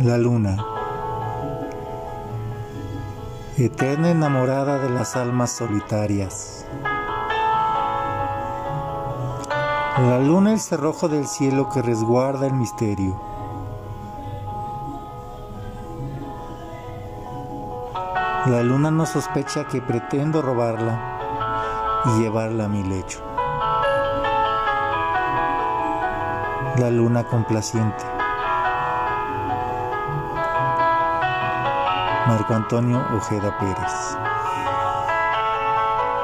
La luna, eterna enamorada de las almas solitarias. La luna el cerrojo del cielo que resguarda el misterio. La luna no sospecha que pretendo robarla y llevarla a mi lecho. La luna complaciente. Marco Antonio Ojeda Pérez.